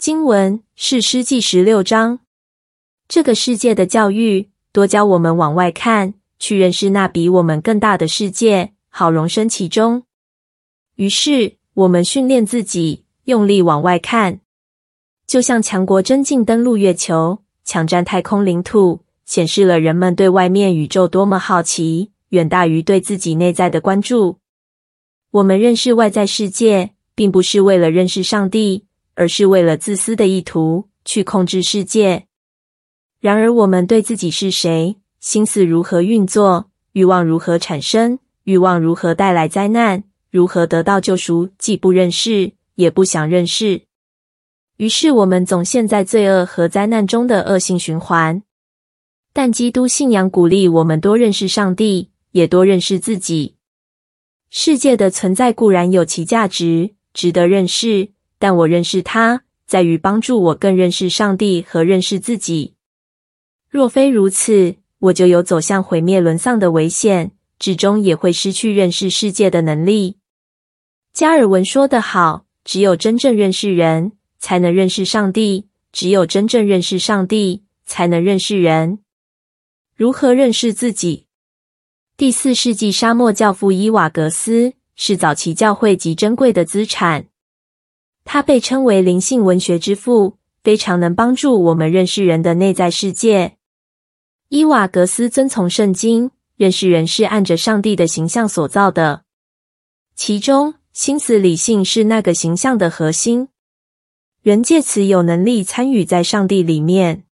经文：是诗记十六章。这个世界的教育多教我们往外看，去认识那比我们更大的世界，好容身其中。于是我们训练自己，用力往外看，就像强国真境登陆月球，抢占太空领土，显示了人们对外面宇宙多么好奇，远大于对自己内在的关注。我们认识外在世界，并不是为了认识上帝，而是为了自私的意图，去控制世界。然而，我们对自己是谁、心思如何运作、欲望如何产生、欲望如何带来灾难、如何得到救赎，既不认识，也不想认识。于是，我们总陷在罪恶和灾难中的恶性循环。但基督信仰鼓励我们多认识上帝，也多认识自己。世界的存在固然有其价值，值得认识，但我认识它，在于帮助我更认识上帝和认识自己。若非如此，我就有走向毁灭、沦丧的危险，至终也会失去认识世界的能力。加尔文说得好：“只有真正认识人，才能认识上帝；只有真正认识上帝，才能认识人。”如何认识自己？第四世纪沙漠教父伊瓦格斯是早期教会极珍贵的资产，他被称为灵性文学之父，非常能帮助我们认识人的内在世界。伊瓦格斯遵从圣经，认识人是按着上帝的形象所造的，其中心思理性是那个形象的核心。人借此有能力参与在上帝里面，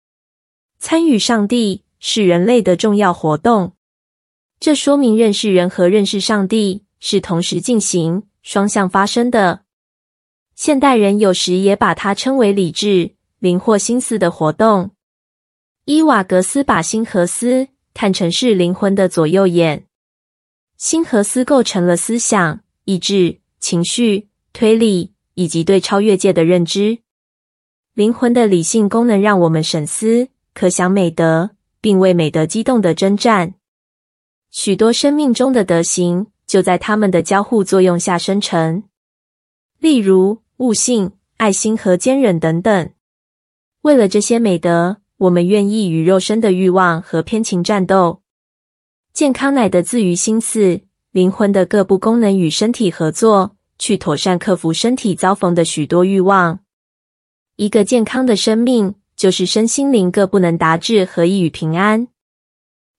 参与上帝是人类的重要活动。这说明认识人和认识上帝是同时进行、双向发生的。现代人有时也把它称为理智、灵或心思的活动。伊瓦格斯把心和思看成是灵魂的左右眼，心和思构成了思想、意志、情绪、推理以及对超越界的认知。灵魂的理性功能让我们审思、可想美德，并为美德激动地征战。许多生命中的德行就在他们的交互作用下生成，例如悟性、爱心和坚忍等等。为了这些美德，我们愿意与肉身的欲望和偏情战斗。健康乃得自于心思，灵魂的各部功能与身体合作，去妥善克服身体遭逢的许多欲望。一个健康的生命，就是身心灵各不能达至合一与平安。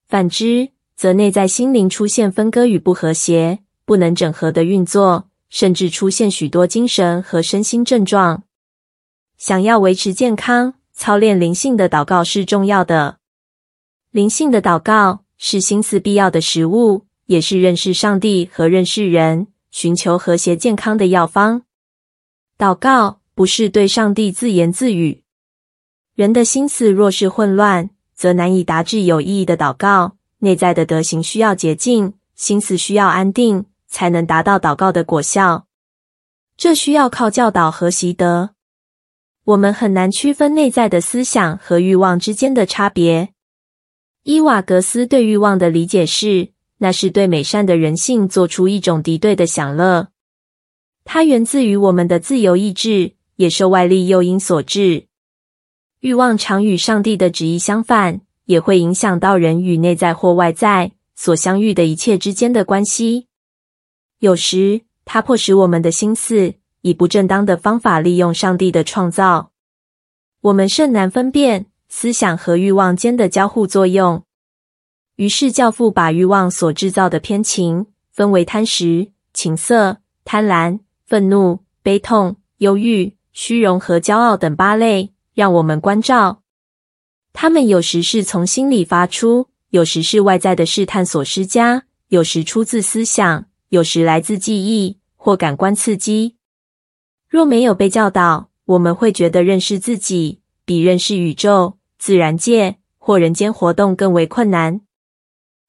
反之，则内在心灵出现分割与不和谐，不能整合的运作，甚至出现许多精神和身心症状。想要维持健康，操练灵性的祷告是重要的。灵性的祷告是心思必要的食物，也是认识上帝和认识人、寻求和谐健康的药方。祷告不是对上帝自言自语。人的心思若是混乱，则难以达至有意义的祷告。内在的德行需要洁净，心思需要安定，才能达到祷告的果效。这需要靠教导和习得。我们很难区分内在的思想和欲望之间的差别。伊瓦格斯对欲望的理解是，那是对美善的人性做出一种敌对的享乐。它源自于我们的自由意志，也受外力诱因所致。欲望常与上帝的旨意相反，也会影响到人与内在或外在所相遇的一切之间的关系。有时，它迫使我们的心思，以不正当的方法利用上帝的创造，我们甚难分辨思想和欲望间的交互作用。于是，教父把欲望所制造的偏情分为贪食、情色、贪婪、愤怒、悲痛、忧郁、虚荣和骄傲等八类，让我们关照。他们有时是从心里发出，有时是外在的试探所施加，有时出自思想，有时来自记忆或感官刺激。若没有被教导，我们会觉得认识自己比认识宇宙、自然界或人间活动更为困难。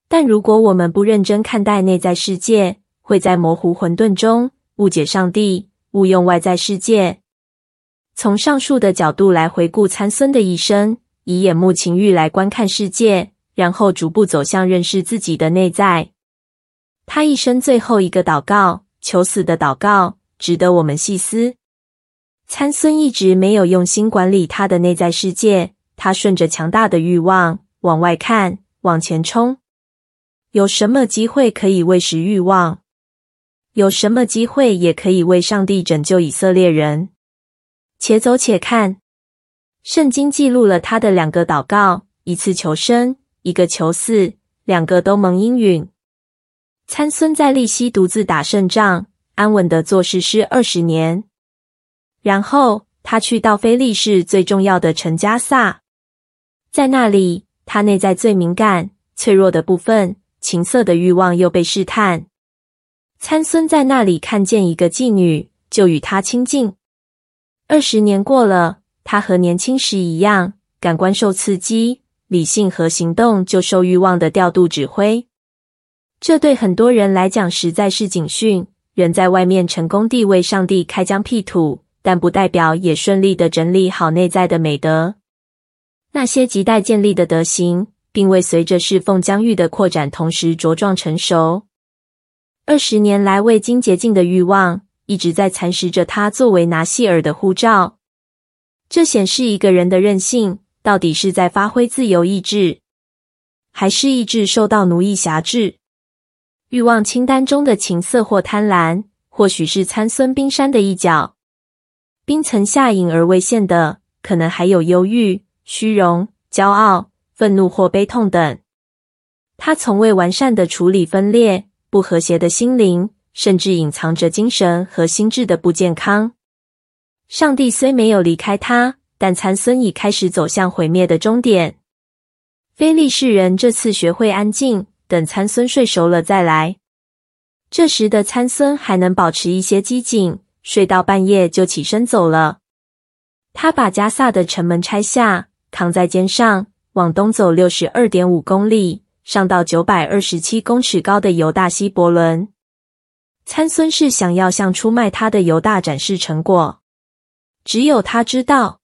但如果我们不认真看待内在世界，会在模糊混沌中误解上帝，误用外在世界。从上述的角度来回顾参孙的一生，以眼目情欲来观看世界，然后逐步走向认识自己的内在。他一生最后一个祷告，求死的祷告。值得我们细思。参孙一直没有用心管理他的内在世界，他顺着强大的欲望往外看，往前冲。有什么机会可以喂食欲望？有什么机会也可以为上帝拯救以色列人？且走且看。圣经记录了他的两个祷告：一次求生，一个求死，两个都蒙应允。参孙在利希独自打胜仗，安稳的做士师二十年。然后他去到非利士最重要的城迦萨，在那里，他内在最敏感、脆弱的部分——情色的欲望又被试探。参孙在那里看见一个妓女，就与她亲近。二十年过了。他和年轻时一样，感官受刺激，理性和行动就受欲望的调度指挥。这对很多人来讲实在是警讯。人在外面成功地为上帝开疆辟土，但不代表也顺利地整理好内在的美德。那些亟待建立的德行，并未随着侍奉疆域的扩展同时茁壮成熟。二十年来，未经洁净的欲望一直在蚕食着他作为拿细耳的护照。这显示一个人的任性到底是在发挥自由意志，还是意志受到奴役辖制？欲望清单中的情色或贪婪，或许是参孙冰山的一角。冰层下隐而未现的，可能还有忧郁、虚荣、骄傲、愤怒或悲痛等。他从未完善的处理分裂、不和谐的心灵，甚至隐藏着精神和心智的不健康。上帝虽没有离开他，但参孙已开始走向毁灭的终点。非利士人这次学会安静，等参孙睡熟了再来。这时的参孙还能保持一些机警，睡到半夜就起身走了。他把加萨的城门拆下，扛在肩上，往东走六十二点五公里，上到九百二十七公尺高的犹大希伯伦。参孙是想要向出卖他的犹大展示成果。只有他知道，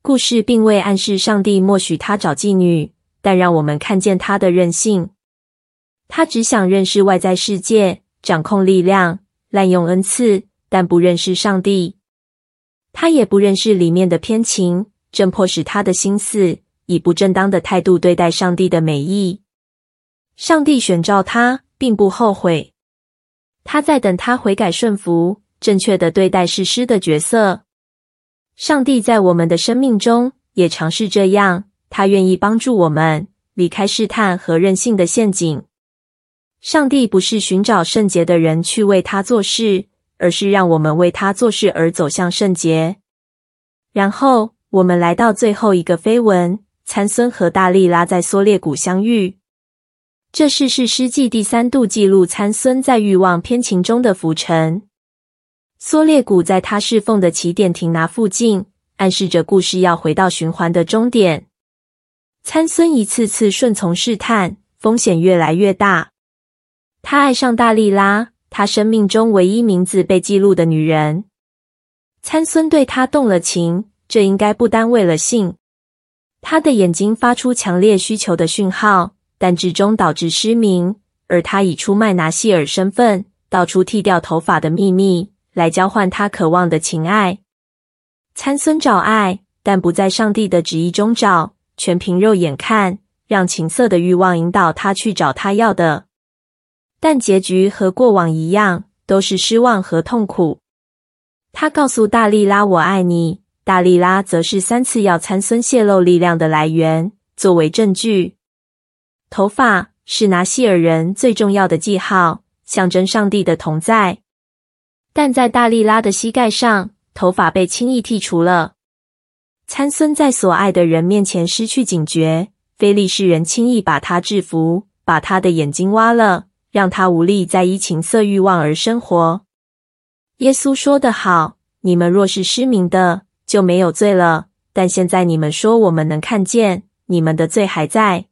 故事并未暗示上帝默许他找妓女，但让我们看见他的任性。他只想认识外在世界，掌控力量，滥用恩赐，但不认识上帝。他也不认识里面的偏情，正迫使他的心思以不正当的态度对待上帝的美意。上帝选召他，并不后悔。他在等他悔改顺服，正确的对待士师的角色。上帝在我们的生命中也尝试这样，他愿意帮助我们离开试探和任性的陷阱。上帝不是寻找圣洁的人去为他做事，而是让我们为他做事而走向圣洁。然后我们来到最后一个飞文：参孙和大力拉在梭烈谷相遇。这是士师记第三度记录参孙在欲望偏情中的浮沉。梭烈谷在他侍奉的起点亭拿附近，暗示着故事要回到循环的终点。参孙一次次顺从试探，风险越来越大。他爱上大利拉，他生命中唯一名字被记录的女人。参孙对她动了情，这应该不单为了性。他的眼睛发出强烈需求的讯号，但最终导致失明。而他以出卖拿西尔身份，道出剃掉头发的秘密。来交换他渴望的情爱。参孙找爱，但不在上帝的旨意中找，全凭肉眼看，让情色的欲望引导他去找他要的。但结局和过往一样，都是失望和痛苦。他告诉大利拉：“我爱你。”大利拉则是三次要参孙泄露力量的来源，作为证据。头发是拿西尔人最重要的记号，象征上帝的同在。但在大利拉的膝盖上，头发被轻易剔除了。参孙在所爱的人面前失去警觉，非利士人轻易把他制服，把他的眼睛挖了，让他无力再依情色欲望而生活。耶稣说得好：“你们若是失明的，就没有罪了。但现在你们说我们能看见，你们的罪还在。”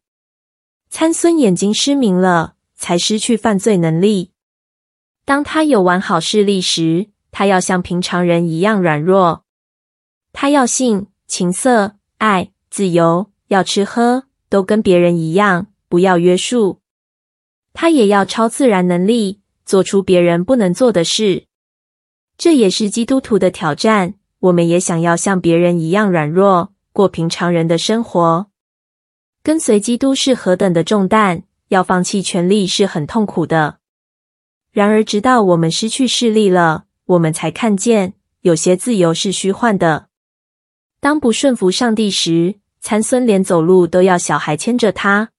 参孙眼睛失明了，才失去犯罪能力。当他有完好视力时，他要像平常人一样软弱。他要性、情色、爱、自由，要吃喝，都跟别人一样，不要约束。他也要超自然能力，做出别人不能做的事。这也是基督徒的挑战。我们也想要像别人一样软弱，过平常人的生活。跟随基督是何等的重担，要放弃权力是很痛苦的。然而，直到我们失去视力了，我们才看见有些自由是虚幻的。当不顺服上帝时，参孙连走路都要小孩牵着他。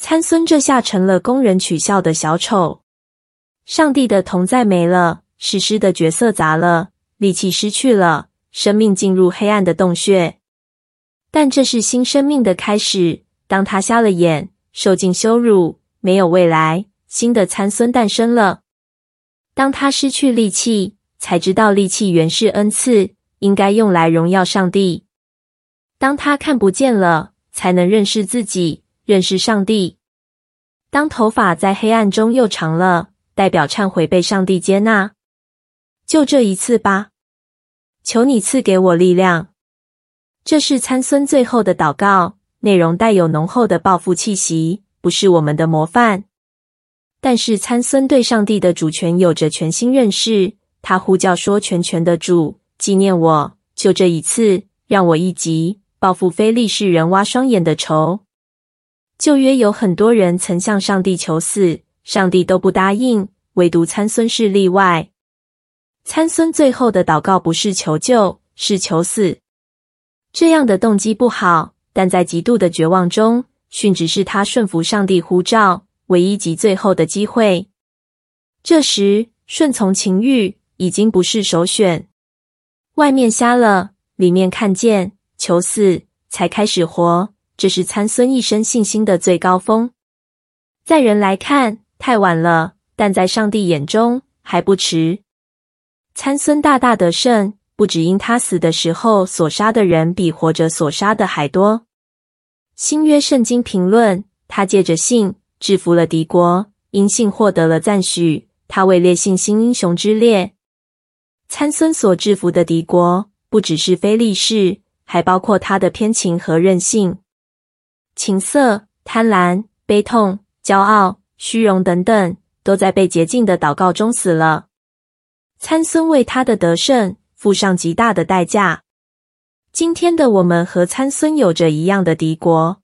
参孙这下成了供人取笑的小丑。上帝的同在没了，史诗的角色砸了，力气失去了，生命进入黑暗的洞穴。但这是新生命的开始。当他瞎了眼，受尽羞辱，没有未来，新的参孙诞生了。当他失去力气，才知道力气原是恩赐，应该用来荣耀上帝。当他看不见了，才能认识自己，认识上帝。当头发在黑暗中又长了，代表忏悔被上帝接纳。就这一次吧，求你赐给我力量。这是参孙最后的祷告，内容带有浓厚的报复气息，不是我们的模范。但是参孙对上帝的主权有着全新认识，他呼叫说：“全权的主，纪念我，就这一次，让我一击，报复非利士人挖双眼的仇。”旧约有很多人曾向上帝求死，上帝都不答应，唯独参孙是例外。参孙最后的祷告不是求救，是求死。这样的动机不好，但在极度的绝望中，殉职是他顺服上帝呼召唯一及最后的机会。这时，顺从情欲已经不是首选。外面瞎了，里面看见，求死才开始活，这是参孙一生信心的最高峰。在人来看，太晚了，但在上帝眼中还不迟。参孙大大得胜。不只因他死的时候所杀的人比活着所杀的还多。新约圣经评论，他借着信制服了敌国，因信获得了赞许。他位列信心英雄之列。参孙所制服的敌国，不只是非利士，还包括他的偏情和任性、情色、贪婪、悲痛、骄傲、虚荣等等，都在被洁净的祷告中死了。参孙为他的得胜。付上极大的代价。今天的我们和参孙有着一样的敌国，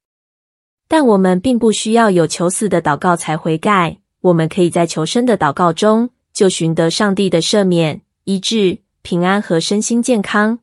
但我们并不需要有求死的祷告才悔改。我们可以在求生的祷告中，就寻得上帝的赦免、医治、平安和身心健康。